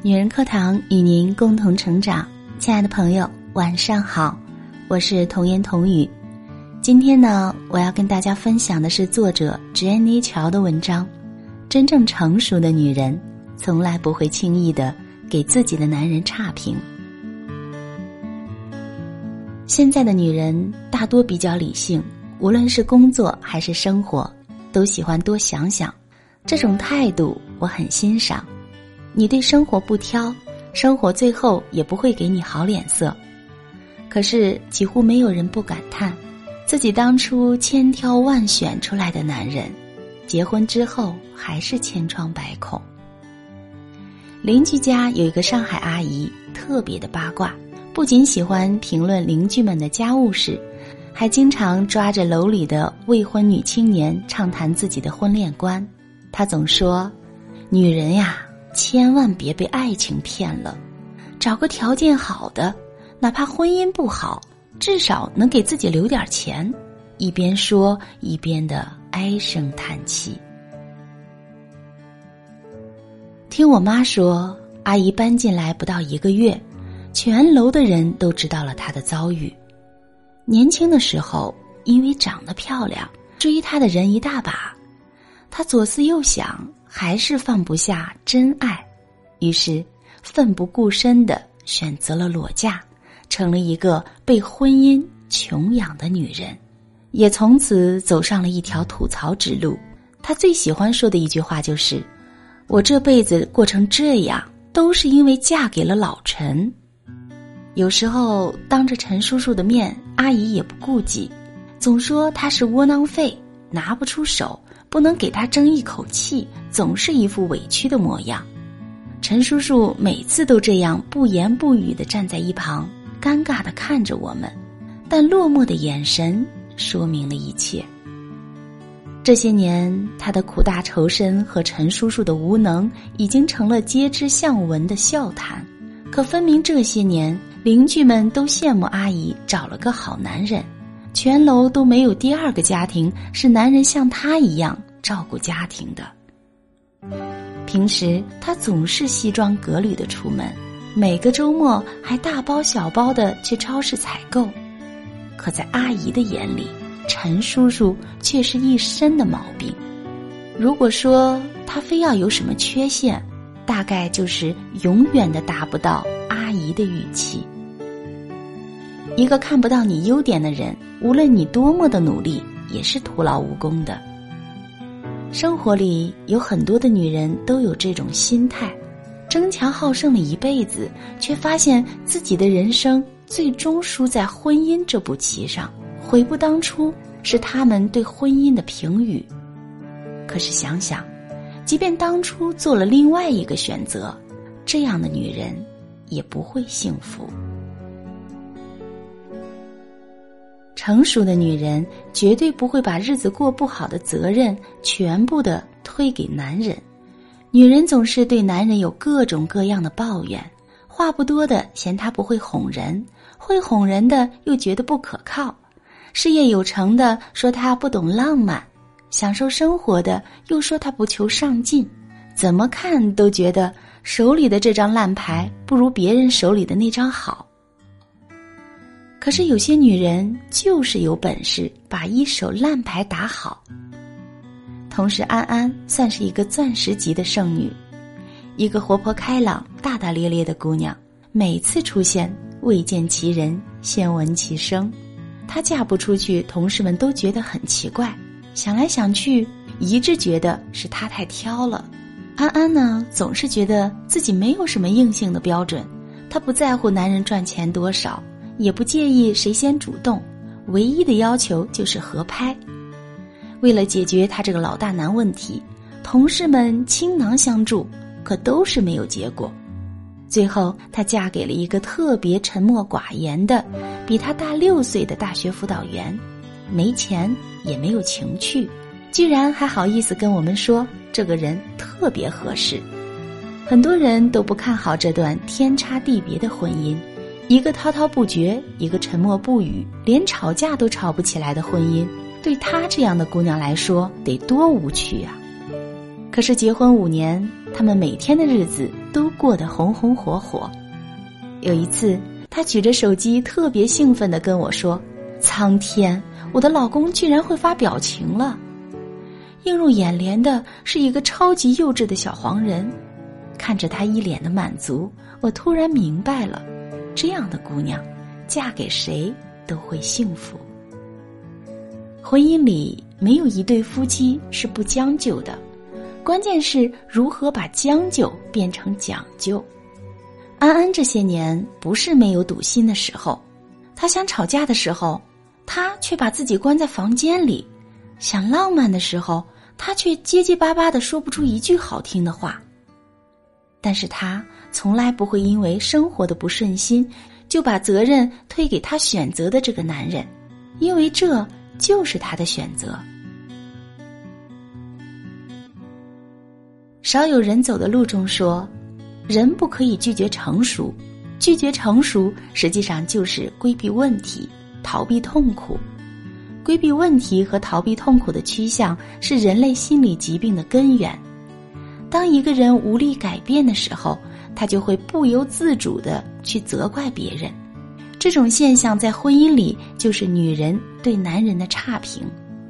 女人课堂与您共同成长，亲爱的朋友，晚上好，我是童言童语。今天呢，我要跟大家分享的是作者 Jenny 乔的文章。真正成熟的女人，从来不会轻易的给自己的男人差评。现在的女人大多比较理性，无论是工作还是生活，都喜欢多想想。这种态度我很欣赏。你对生活不挑，生活最后也不会给你好脸色。可是几乎没有人不感叹，自己当初千挑万选出来的男人，结婚之后还是千疮百孔。邻居家有一个上海阿姨，特别的八卦，不仅喜欢评论邻居们的家务事，还经常抓着楼里的未婚女青年畅谈自己的婚恋观。她总说：“女人呀。”千万别被爱情骗了，找个条件好的，哪怕婚姻不好，至少能给自己留点钱。一边说一边的唉声叹气。听我妈说，阿姨搬进来不到一个月，全楼的人都知道了她的遭遇。年轻的时候，因为长得漂亮，追她的人一大把，她左思右想。还是放不下真爱，于是奋不顾身的选择了裸嫁，成了一个被婚姻穷养的女人，也从此走上了一条吐槽之路。她最喜欢说的一句话就是：“我这辈子过成这样，都是因为嫁给了老陈。”有时候当着陈叔叔的面，阿姨也不顾忌，总说他是窝囊废，拿不出手。不能给他争一口气，总是一副委屈的模样。陈叔叔每次都这样不言不语的站在一旁，尴尬的看着我们，但落寞的眼神说明了一切。这些年，他的苦大仇深和陈叔叔的无能已经成了街知巷闻的笑谈。可分明这些年，邻居们都羡慕阿姨找了个好男人。全楼都没有第二个家庭是男人像他一样照顾家庭的。平时他总是西装革履的出门，每个周末还大包小包的去超市采购。可在阿姨的眼里，陈叔叔却是一身的毛病。如果说他非要有什么缺陷，大概就是永远的达不到阿姨的预期。一个看不到你优点的人，无论你多么的努力，也是徒劳无功的。生活里有很多的女人都有这种心态，争强好胜了一辈子，却发现自己的人生最终输在婚姻这步棋上，悔不当初，是他们对婚姻的评语。可是想想，即便当初做了另外一个选择，这样的女人也不会幸福。成熟的女人绝对不会把日子过不好的责任全部的推给男人。女人总是对男人有各种各样的抱怨，话不多的嫌他不会哄人，会哄人的又觉得不可靠，事业有成的说他不懂浪漫，享受生活的又说他不求上进，怎么看都觉得手里的这张烂牌不如别人手里的那张好。可是有些女人就是有本事把一手烂牌打好。同时，安安算是一个钻石级的剩女，一个活泼开朗、大大咧咧的姑娘。每次出现，未见其人，先闻其声。她嫁不出去，同事们都觉得很奇怪。想来想去，一致觉得是她太挑了。安安呢，总是觉得自己没有什么硬性的标准，她不在乎男人赚钱多少。也不介意谁先主动，唯一的要求就是合拍。为了解决他这个老大难问题，同事们倾囊相助，可都是没有结果。最后，她嫁给了一个特别沉默寡言的、比她大六岁的大学辅导员，没钱也没有情趣，居然还好意思跟我们说这个人特别合适。很多人都不看好这段天差地别的婚姻。一个滔滔不绝，一个沉默不语，连吵架都吵不起来的婚姻，对她这样的姑娘来说得多无趣啊！可是结婚五年，他们每天的日子都过得红红火火。有一次，她举着手机，特别兴奋地跟我说：“苍天，我的老公居然会发表情了！”映入眼帘的是一个超级幼稚的小黄人。看着他一脸的满足，我突然明白了，这样的姑娘，嫁给谁都会幸福。婚姻里没有一对夫妻是不将就的，关键是如何把将就变成讲究。安安这些年不是没有赌心的时候，她想吵架的时候，他却把自己关在房间里；想浪漫的时候，他却结结巴巴的说不出一句好听的话。但是他从来不会因为生活的不顺心，就把责任推给他选择的这个男人，因为这就是他的选择。少有人走的路中说，人不可以拒绝成熟，拒绝成熟实际上就是规避问题、逃避痛苦。规避问题和逃避痛苦的趋向是人类心理疾病的根源。当一个人无力改变的时候，他就会不由自主的去责怪别人。这种现象在婚姻里就是女人对男人的差评。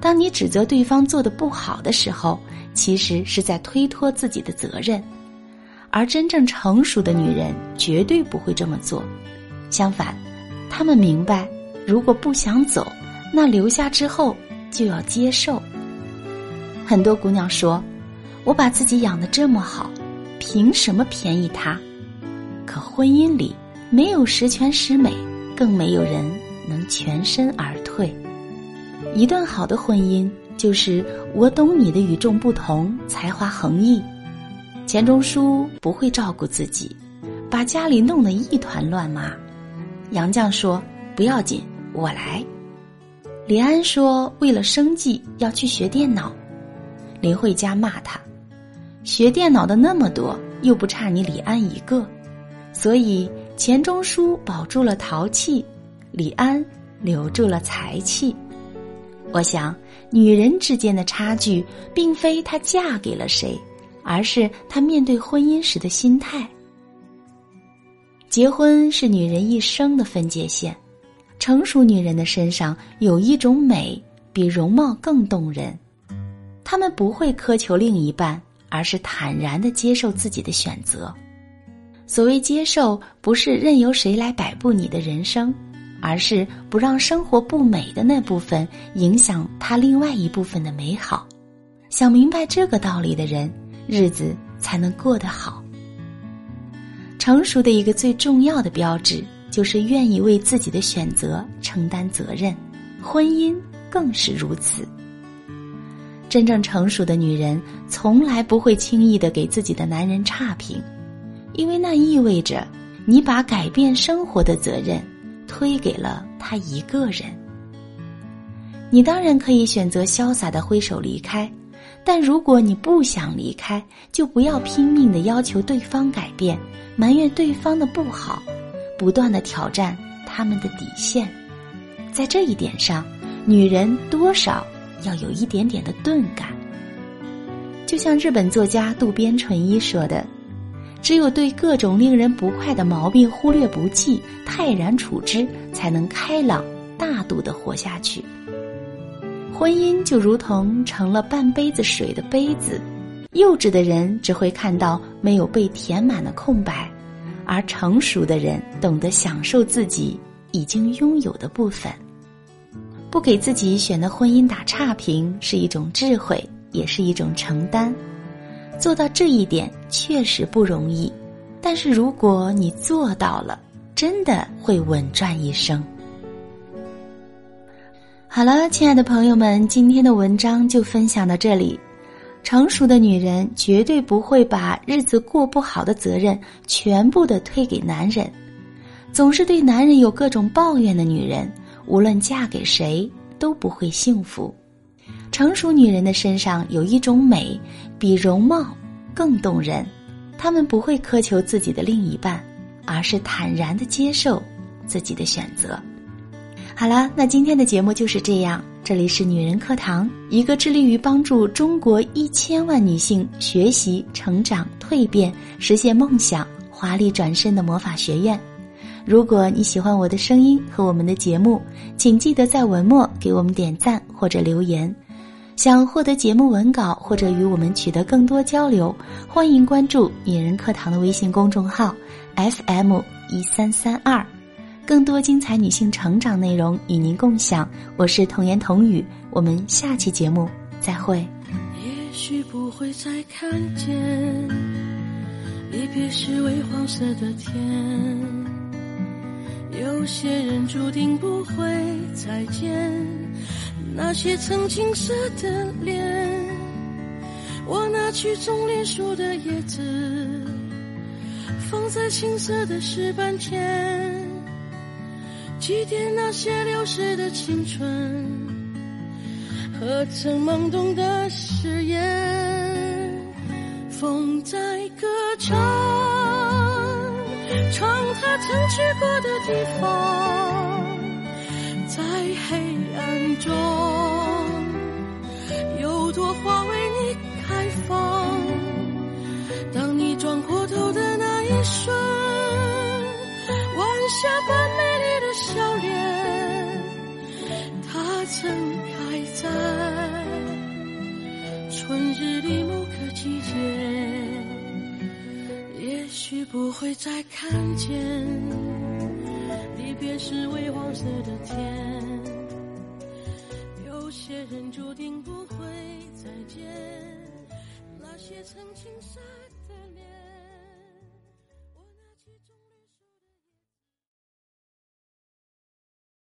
当你指责对方做的不好的时候，其实是在推脱自己的责任。而真正成熟的女人绝对不会这么做。相反，她们明白，如果不想走，那留下之后就要接受。很多姑娘说。我把自己养的这么好，凭什么便宜他？可婚姻里没有十全十美，更没有人能全身而退。一段好的婚姻就是我懂你的与众不同，才华横溢。钱钟书不会照顾自己，把家里弄得一团乱麻。杨绛说不要紧，我来。李安说为了生计要去学电脑，林慧嘉骂他。学电脑的那么多，又不差你李安一个，所以钱钟书保住了淘气，李安留住了才气。我想，女人之间的差距，并非她嫁给了谁，而是她面对婚姻时的心态。结婚是女人一生的分界线，成熟女人的身上有一种美，比容貌更动人，她们不会苛求另一半。而是坦然的接受自己的选择。所谓接受，不是任由谁来摆布你的人生，而是不让生活不美的那部分影响他另外一部分的美好。想明白这个道理的人，日子才能过得好。成熟的一个最重要的标志，就是愿意为自己的选择承担责任。婚姻更是如此。真正成熟的女人从来不会轻易的给自己的男人差评，因为那意味着你把改变生活的责任推给了他一个人。你当然可以选择潇洒的挥手离开，但如果你不想离开，就不要拼命的要求对方改变，埋怨对方的不好，不断的挑战他们的底线。在这一点上，女人多少。要有一点点的钝感，就像日本作家渡边淳一说的：“只有对各种令人不快的毛病忽略不计、泰然处之，才能开朗大度的活下去。”婚姻就如同成了半杯子水的杯子，幼稚的人只会看到没有被填满的空白，而成熟的人懂得享受自己已经拥有的部分。不给自己选的婚姻打差评是一种智慧，也是一种承担。做到这一点确实不容易，但是如果你做到了，真的会稳赚一生。好了，亲爱的朋友们，今天的文章就分享到这里。成熟的女人绝对不会把日子过不好的责任全部的推给男人，总是对男人有各种抱怨的女人。无论嫁给谁都不会幸福。成熟女人的身上有一种美，比容貌更动人。她们不会苛求自己的另一半，而是坦然的接受自己的选择。好了，那今天的节目就是这样。这里是女人课堂，一个致力于帮助中国一千万女性学习、成长、蜕变、实现梦想、华丽转身的魔法学院。如果你喜欢我的声音和我们的节目，请记得在文末给我们点赞或者留言。想获得节目文稿或者与我们取得更多交流，欢迎关注“女人课堂”的微信公众号 FM 一三三二。更多精彩女性成长内容与您共享，我是童言童语，我们下期节目再会。也许不会再看见，离别时微黄色的天，有些人注定不会再见，那些曾青涩的脸，我拿去种莲树的叶子，放在青涩的石板前。祭奠那些流逝的青春，和曾懵懂的誓言。风在歌唱，唱他曾去过的地方，在黑暗中，有朵花不会再看见。离别时微黄色的天，有些人注定不会再见。那些曾经。